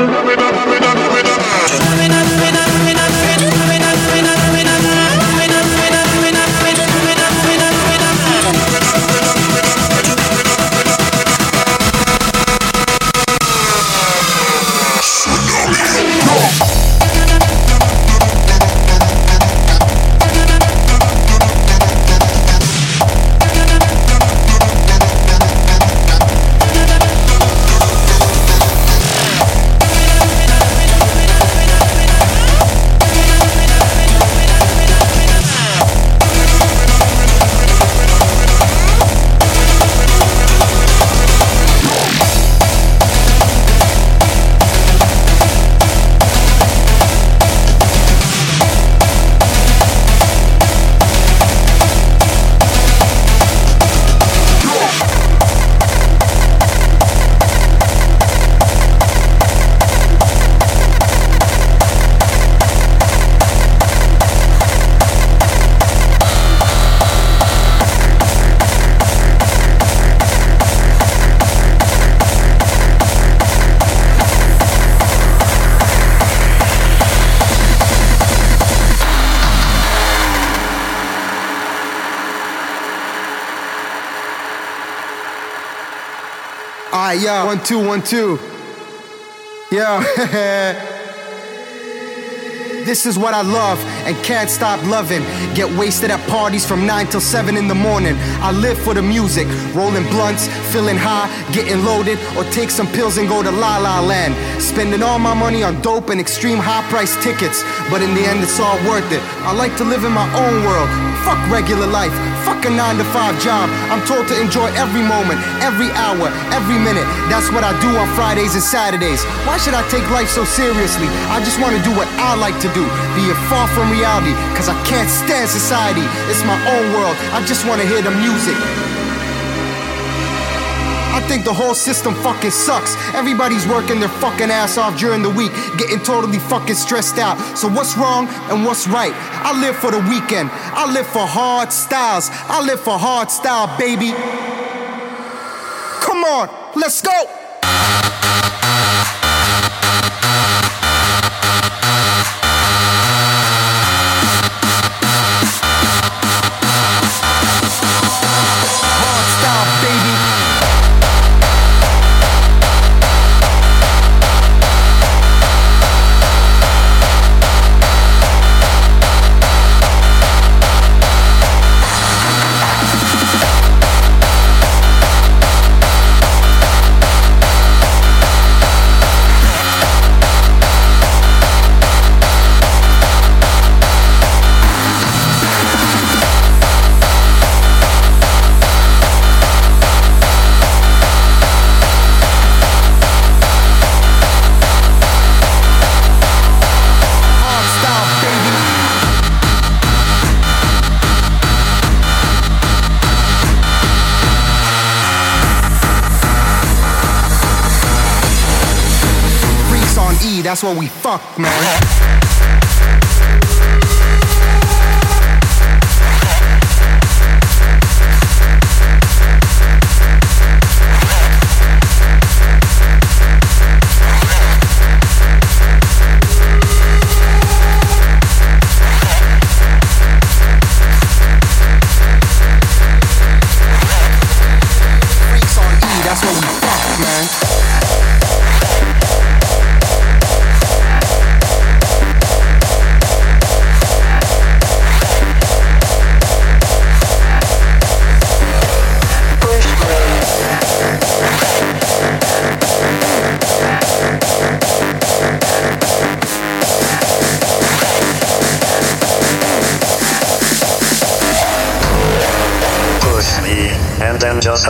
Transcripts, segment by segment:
to the Alright, yo, one, two, one, two. Yo, this is what I love and can't stop loving. Get wasted at parties from 9 till 7 in the morning. I live for the music, rolling blunts, feeling high, getting loaded, or take some pills and go to La La Land. Spending all my money on dope and extreme high price tickets, but in the end, it's all worth it. I like to live in my own world. Fuck regular life. Fuck a 9 to 5 job. I'm told to enjoy every moment, every hour, every minute. That's what I do on Fridays and Saturdays. Why should I take life so seriously? I just want to do what I like to do, be it far from reality, cause I can't stand society. It's my own world. I just want to hear the music. I think the whole system fucking sucks. Everybody's working their fucking ass off during the week, getting totally fucking stressed out. So what's wrong and what's right? I live for the weekend. I live for hard styles. I live for hard style, baby. Come on, let's go. That's what we fuck, man.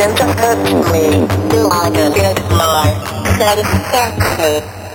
Just hurt me. Till I get my satisfaction.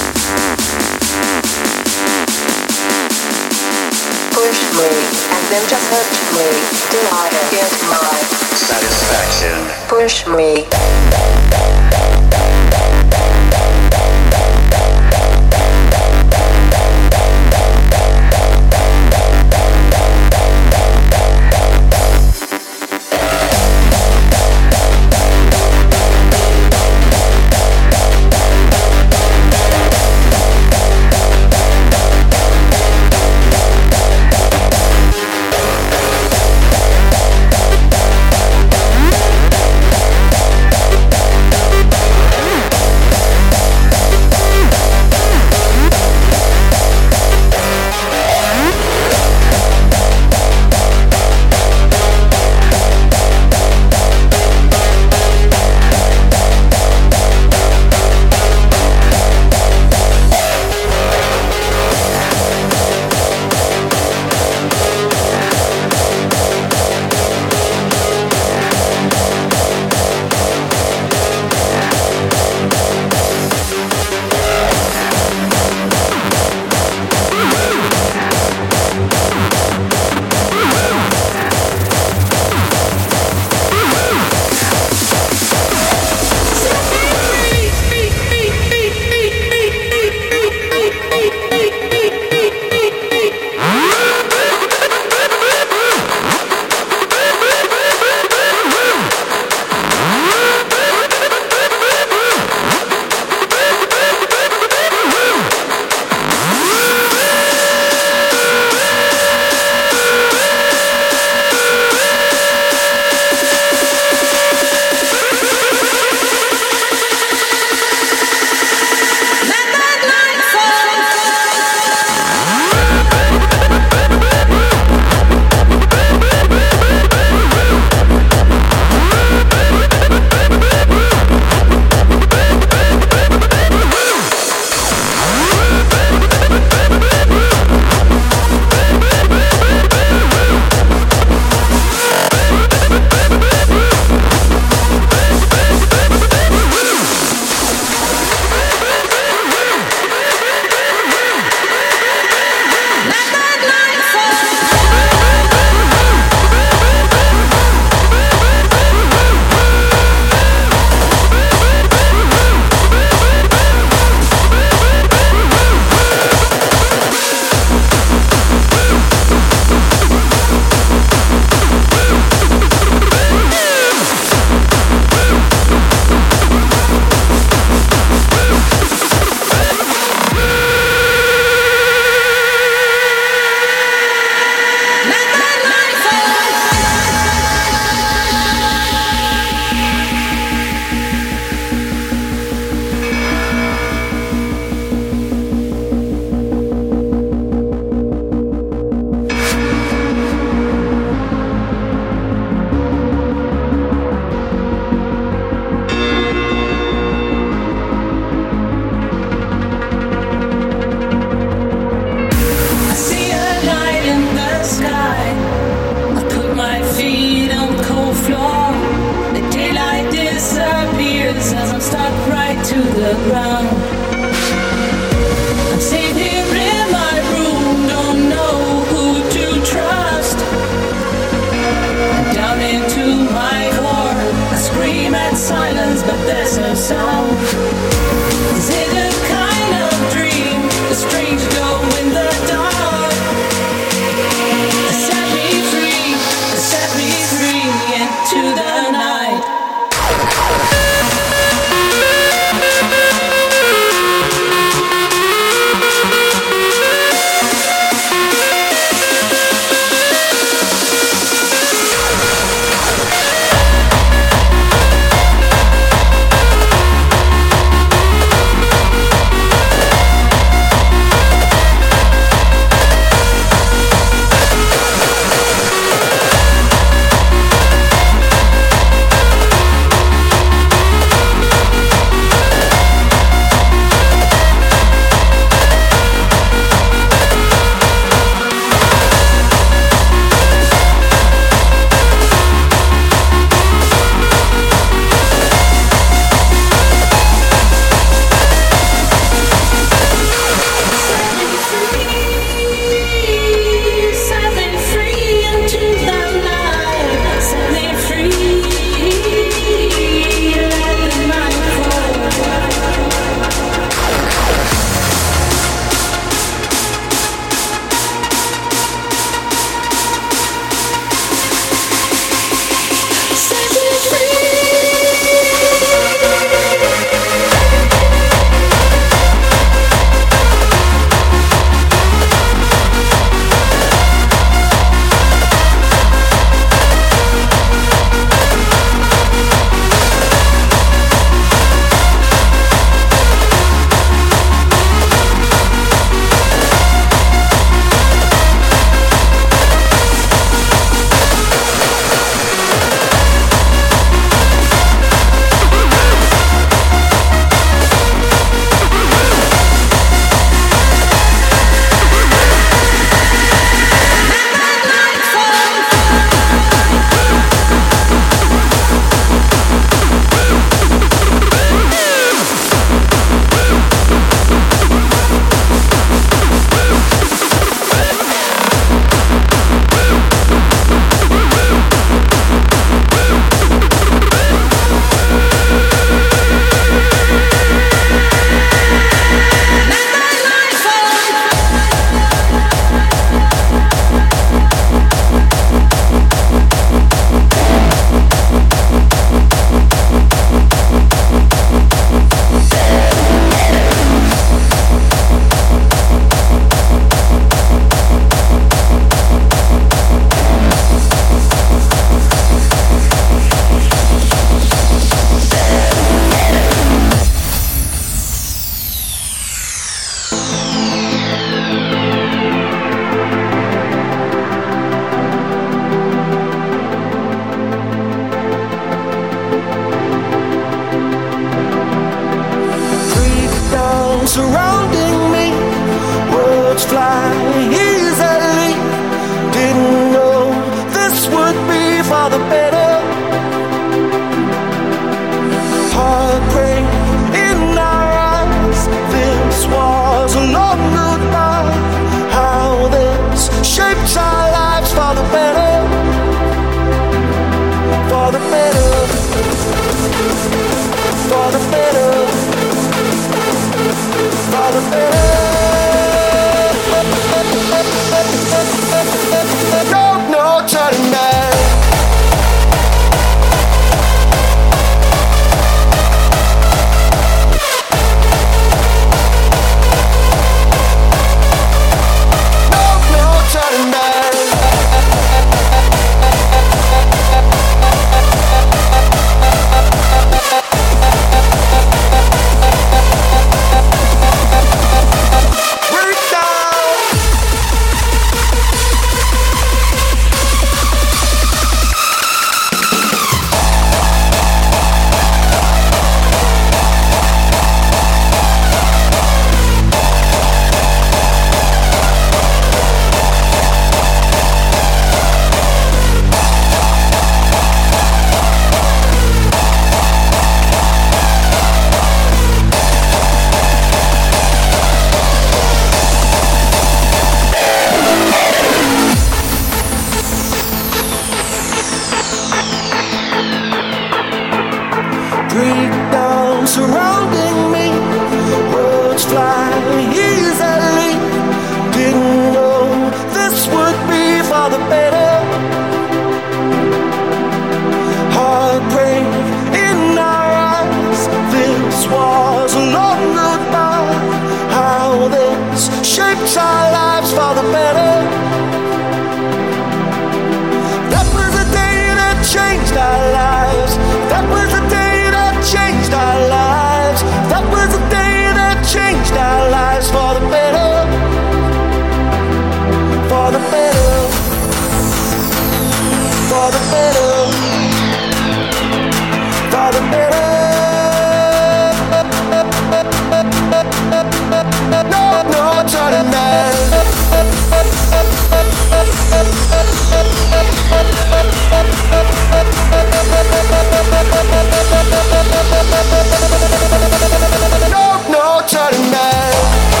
No, no turning back.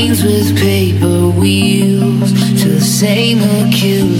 You, cause you make me